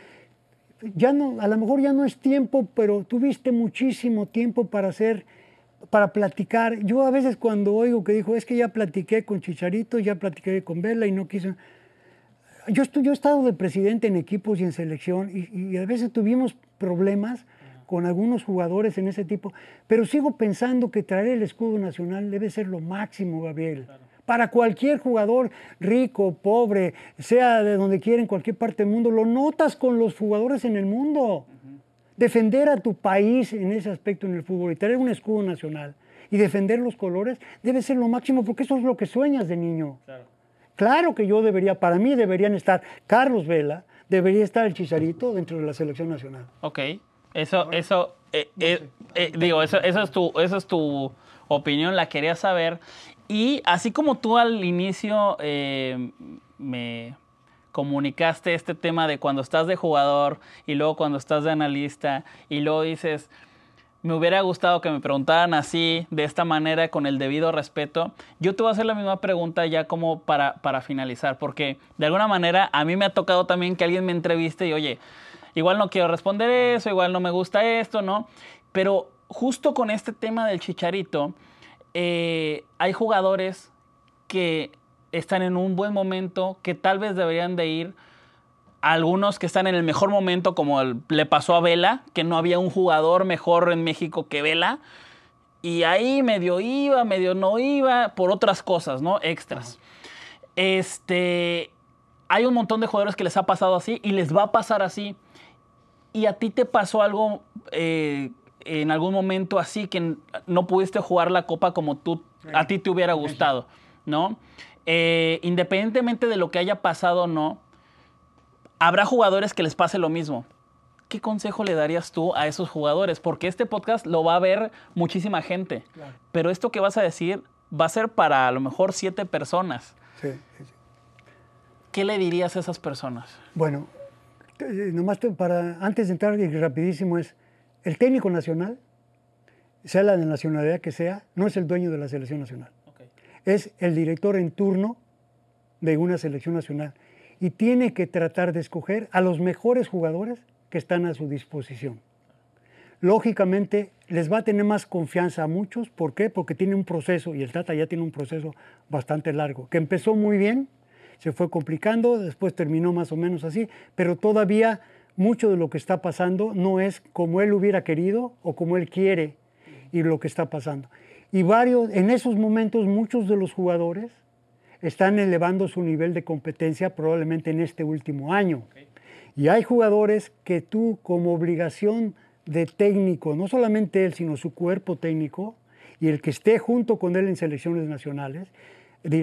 [SPEAKER 3] ya no, a lo mejor ya no es tiempo, pero tuviste muchísimo tiempo para hacer, para platicar. Yo a veces cuando oigo que dijo, es que ya platiqué con Chicharito, ya platiqué con Vela y no quiso. Yo, estoy, yo he estado de presidente en equipos y en selección y, y a veces tuvimos problemas con algunos jugadores en ese tipo, pero sigo pensando que traer el escudo nacional debe ser lo máximo, Gabriel. Para cualquier jugador, rico, pobre, sea de donde quiera, en cualquier parte del mundo, lo notas con los jugadores en el mundo. Defender a tu país en ese aspecto en el fútbol y traer un escudo nacional y defender los colores debe ser lo máximo porque eso es lo que sueñas de niño. Claro. Claro que yo debería, para mí deberían estar Carlos Vela, debería estar el Chicharito dentro de la selección nacional.
[SPEAKER 2] Ok, eso, eso, eh, eh, eh, digo, eso, eso, es tu, eso es tu opinión, la quería saber. Y así como tú al inicio me comunicaste este tema de cuando estás de jugador y luego cuando estás de analista y luego dices, me hubiera gustado que me preguntaran así, de esta manera, con el debido respeto. Yo te voy a hacer la misma pregunta ya como para, para finalizar, porque de alguna manera a mí me ha tocado también que alguien me entreviste y, oye, igual no quiero responder eso, igual no me gusta esto, ¿no? Pero justo con este tema del chicharito, eh, hay jugadores que están en un buen momento, que tal vez deberían de ir, algunos que están en el mejor momento, como le pasó a Vela, que no había un jugador mejor en México que Vela, y ahí medio iba, medio no iba, por otras cosas, ¿no? Extras. Este, hay un montón de jugadores que les ha pasado así y les va a pasar así. ¿Y a ti te pasó algo eh, en algún momento así que no pudiste jugar la copa como tú, a ti te hubiera gustado, ¿no? Eh, independientemente de lo que haya pasado o no, habrá jugadores que les pase lo mismo. ¿Qué consejo le darías tú a esos jugadores? Porque este podcast lo va a ver muchísima gente. Pero esto que vas a decir va a ser para a lo mejor siete personas. Sí, sí. ¿Qué le dirías a esas personas?
[SPEAKER 3] Bueno, nomás para, antes de entrar y rapidísimo es, el técnico nacional, sea la de nacionalidad que sea, no es el dueño de la selección nacional. Es el director en turno de una selección nacional y tiene que tratar de escoger a los mejores jugadores que están a su disposición. Lógicamente les va a tener más confianza a muchos, ¿por qué? Porque tiene un proceso, y el Tata ya tiene un proceso bastante largo, que empezó muy bien, se fue complicando, después terminó más o menos así, pero todavía mucho de lo que está pasando no es como él hubiera querido o como él quiere y lo que está pasando. Y varios, en esos momentos muchos de los jugadores están elevando su nivel de competencia probablemente en este último año. Y hay jugadores que tú como obligación de técnico, no solamente él, sino su cuerpo técnico y el que esté junto con él en selecciones nacionales,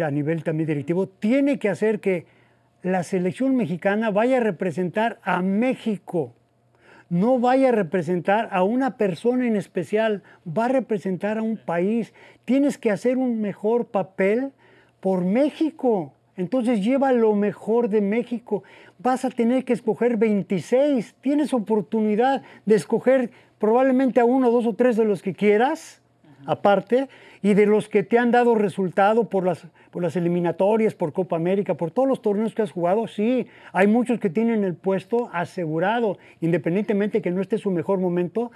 [SPEAKER 3] a nivel también directivo, tiene que hacer que la selección mexicana vaya a representar a México, no vaya a representar a una persona en especial, va a representar a un país. Tienes que hacer un mejor papel por México. Entonces lleva lo mejor de México. Vas a tener que escoger 26. Tienes oportunidad de escoger probablemente a uno, dos o tres de los que quieras, aparte, y de los que te han dado resultado por las, por las eliminatorias, por Copa América, por todos los torneos que has jugado. Sí, hay muchos que tienen el puesto asegurado, independientemente que no esté su mejor momento,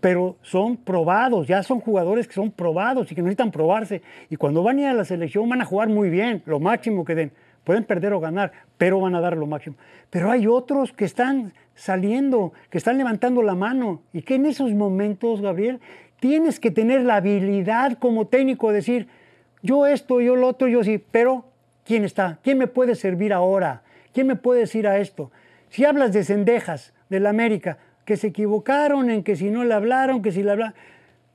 [SPEAKER 3] pero son probados, ya son jugadores que son probados y que necesitan probarse. Y cuando van a ir a la selección van a jugar muy bien, lo máximo que den. Pueden perder o ganar, pero van a dar lo máximo. Pero hay otros que están saliendo, que están levantando la mano y que en esos momentos, Gabriel, tienes que tener la habilidad como técnico de decir, yo esto, yo lo otro, yo sí, pero ¿quién está? ¿Quién me puede servir ahora? ¿Quién me puede decir a esto? Si hablas de Cendejas, de la América, que se equivocaron en que si no le hablaron, que si le hablaron.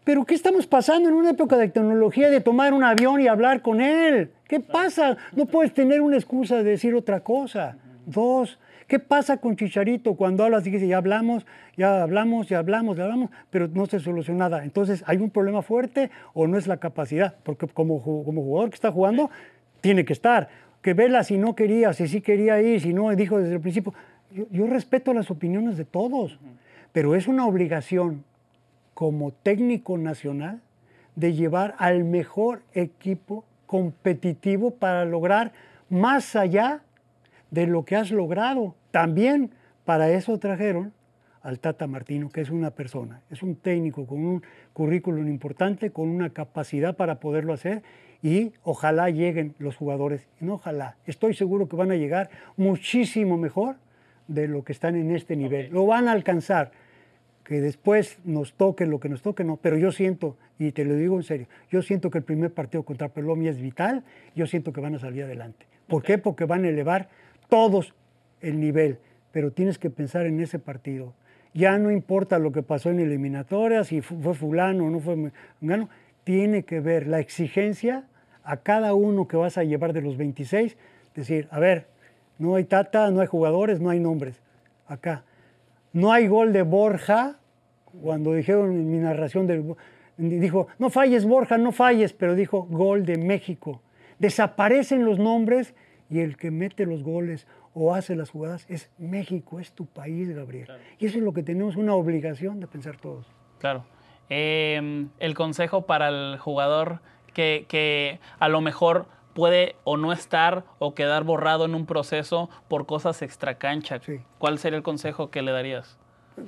[SPEAKER 3] Pero ¿qué estamos pasando en una época de tecnología de tomar un avión y hablar con él? ¿Qué pasa? No puedes tener una excusa de decir otra cosa. Dos, ¿qué pasa con Chicharito cuando hablas y dices, ya hablamos, ya hablamos, ya hablamos, ya hablamos, pero no se soluciona nada? Entonces, ¿hay un problema fuerte o no es la capacidad? Porque como, como jugador que está jugando, tiene que estar. Que Vela si no quería, si sí quería ir, si no, dijo desde el principio. Yo, yo respeto las opiniones de todos, pero es una obligación como técnico nacional de llevar al mejor equipo competitivo para lograr más allá de lo que has logrado. También para eso trajeron al Tata Martino, que es una persona, es un técnico con un currículum importante, con una capacidad para poderlo hacer y ojalá lleguen los jugadores, no ojalá, estoy seguro que van a llegar muchísimo mejor de lo que están en este nivel. Lo van a alcanzar que después nos toque lo que nos toque, no, pero yo siento, y te lo digo en serio, yo siento que el primer partido contra Colombia es vital, yo siento que van a salir adelante. ¿Por qué? Porque van a elevar todos el nivel, pero tienes que pensar en ese partido. Ya no importa lo que pasó en eliminatoria, si fue fulano o no fue fulano, tiene que ver la exigencia a cada uno que vas a llevar de los 26, decir, a ver, no hay tata, no hay jugadores, no hay nombres. Acá, no hay gol de Borja, cuando dijeron en mi narración, del, dijo, no falles Borja, no falles, pero dijo gol de México. Desaparecen los nombres y el que mete los goles o hace las jugadas es México, es tu país, Gabriel. Y eso es lo que tenemos una obligación de pensar todos.
[SPEAKER 2] Claro. Eh, el consejo para el jugador que, que a lo mejor puede o no estar o quedar borrado en un proceso por cosas extracancha.
[SPEAKER 3] Sí.
[SPEAKER 2] ¿Cuál sería el consejo que le darías?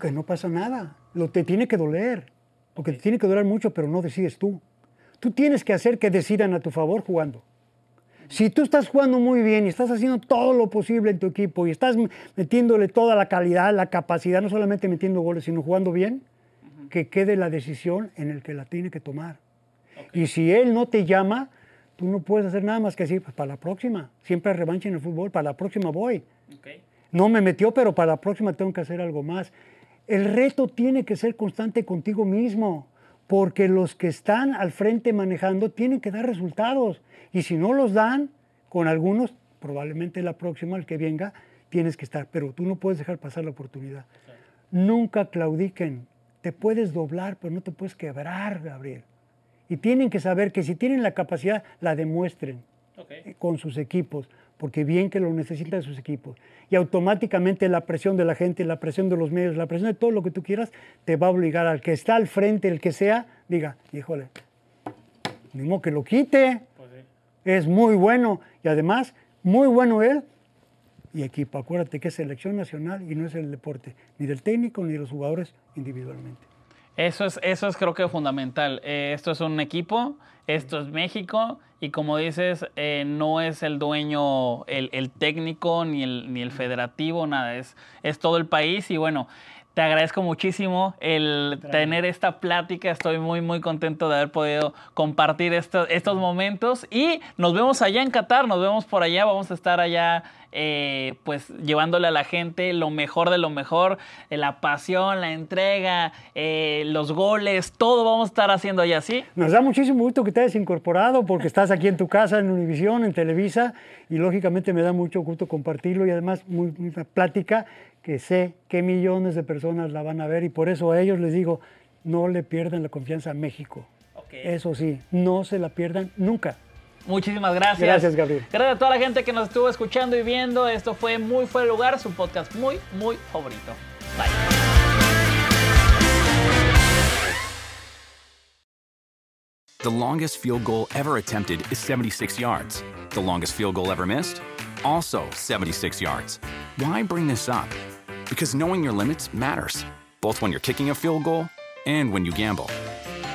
[SPEAKER 3] Que no pasa nada. Lo te tiene que doler. Porque te tiene que doler mucho, pero no decides tú. Tú tienes que hacer que decidan a tu favor jugando. Si tú estás jugando muy bien y estás haciendo todo lo posible en tu equipo y estás metiéndole toda la calidad, la capacidad, no solamente metiendo goles, sino jugando bien, uh -huh. que quede la decisión en el que la tiene que tomar. Okay. Y si él no te llama, tú no puedes hacer nada más que decir, pues para la próxima, siempre revancha en el fútbol, para la próxima voy.
[SPEAKER 2] Okay.
[SPEAKER 3] No me metió, pero para la próxima tengo que hacer algo más. El reto tiene que ser constante contigo mismo, porque los que están al frente manejando tienen que dar resultados. Y si no los dan, con algunos, probablemente la próxima, el que venga, tienes que estar. Pero tú no puedes dejar pasar la oportunidad. Sí. Nunca claudiquen. Te puedes doblar, pero no te puedes quebrar, Gabriel. Y tienen que saber que si tienen la capacidad, la demuestren okay. con sus equipos, porque bien que lo necesitan sus equipos. Y automáticamente la presión de la gente, la presión de los medios, la presión de todo lo que tú quieras, te va a obligar al que está al frente, el que sea, diga, híjole, mismo que lo quite. Pues sí. Es muy bueno. Y además, muy bueno él y equipo. Acuérdate que es selección nacional y no es el deporte, ni del técnico ni de los jugadores individualmente.
[SPEAKER 2] Eso es, eso es creo que fundamental. Eh, esto es un equipo, esto es México y como dices, eh, no es el dueño, el, el, técnico ni el, ni el federativo, nada, es, es todo el país y bueno, te agradezco muchísimo el tener esta plática. Estoy muy, muy contento de haber podido compartir esto, estos momentos. Y nos vemos allá en Qatar, nos vemos por allá. Vamos a estar allá, eh, pues llevándole a la gente lo mejor de lo mejor, eh, la pasión, la entrega, eh, los goles, todo vamos a estar haciendo allá, ¿sí?
[SPEAKER 3] Nos da muchísimo gusto que te hayas incorporado porque estás aquí en tu casa, en Univisión, en Televisa. Y lógicamente me da mucho gusto compartirlo y además muy, muy plática que sé que millones de personas la van a ver y por eso a ellos les digo, no le pierdan la confianza a México. Okay. Eso sí, no se la pierdan nunca.
[SPEAKER 2] Muchísimas gracias.
[SPEAKER 3] Gracias, Gabriel.
[SPEAKER 2] Gracias a toda la gente que nos estuvo escuchando y viendo. Esto fue Muy Fuera de Lugar, su podcast muy, muy favorito. Bye.
[SPEAKER 4] The longest field goal ever attempted is 76 yards. The longest field goal ever missed? Also 76 yards. Why bring this up? Because knowing your limits matters, both when you're kicking a field goal and when you gamble.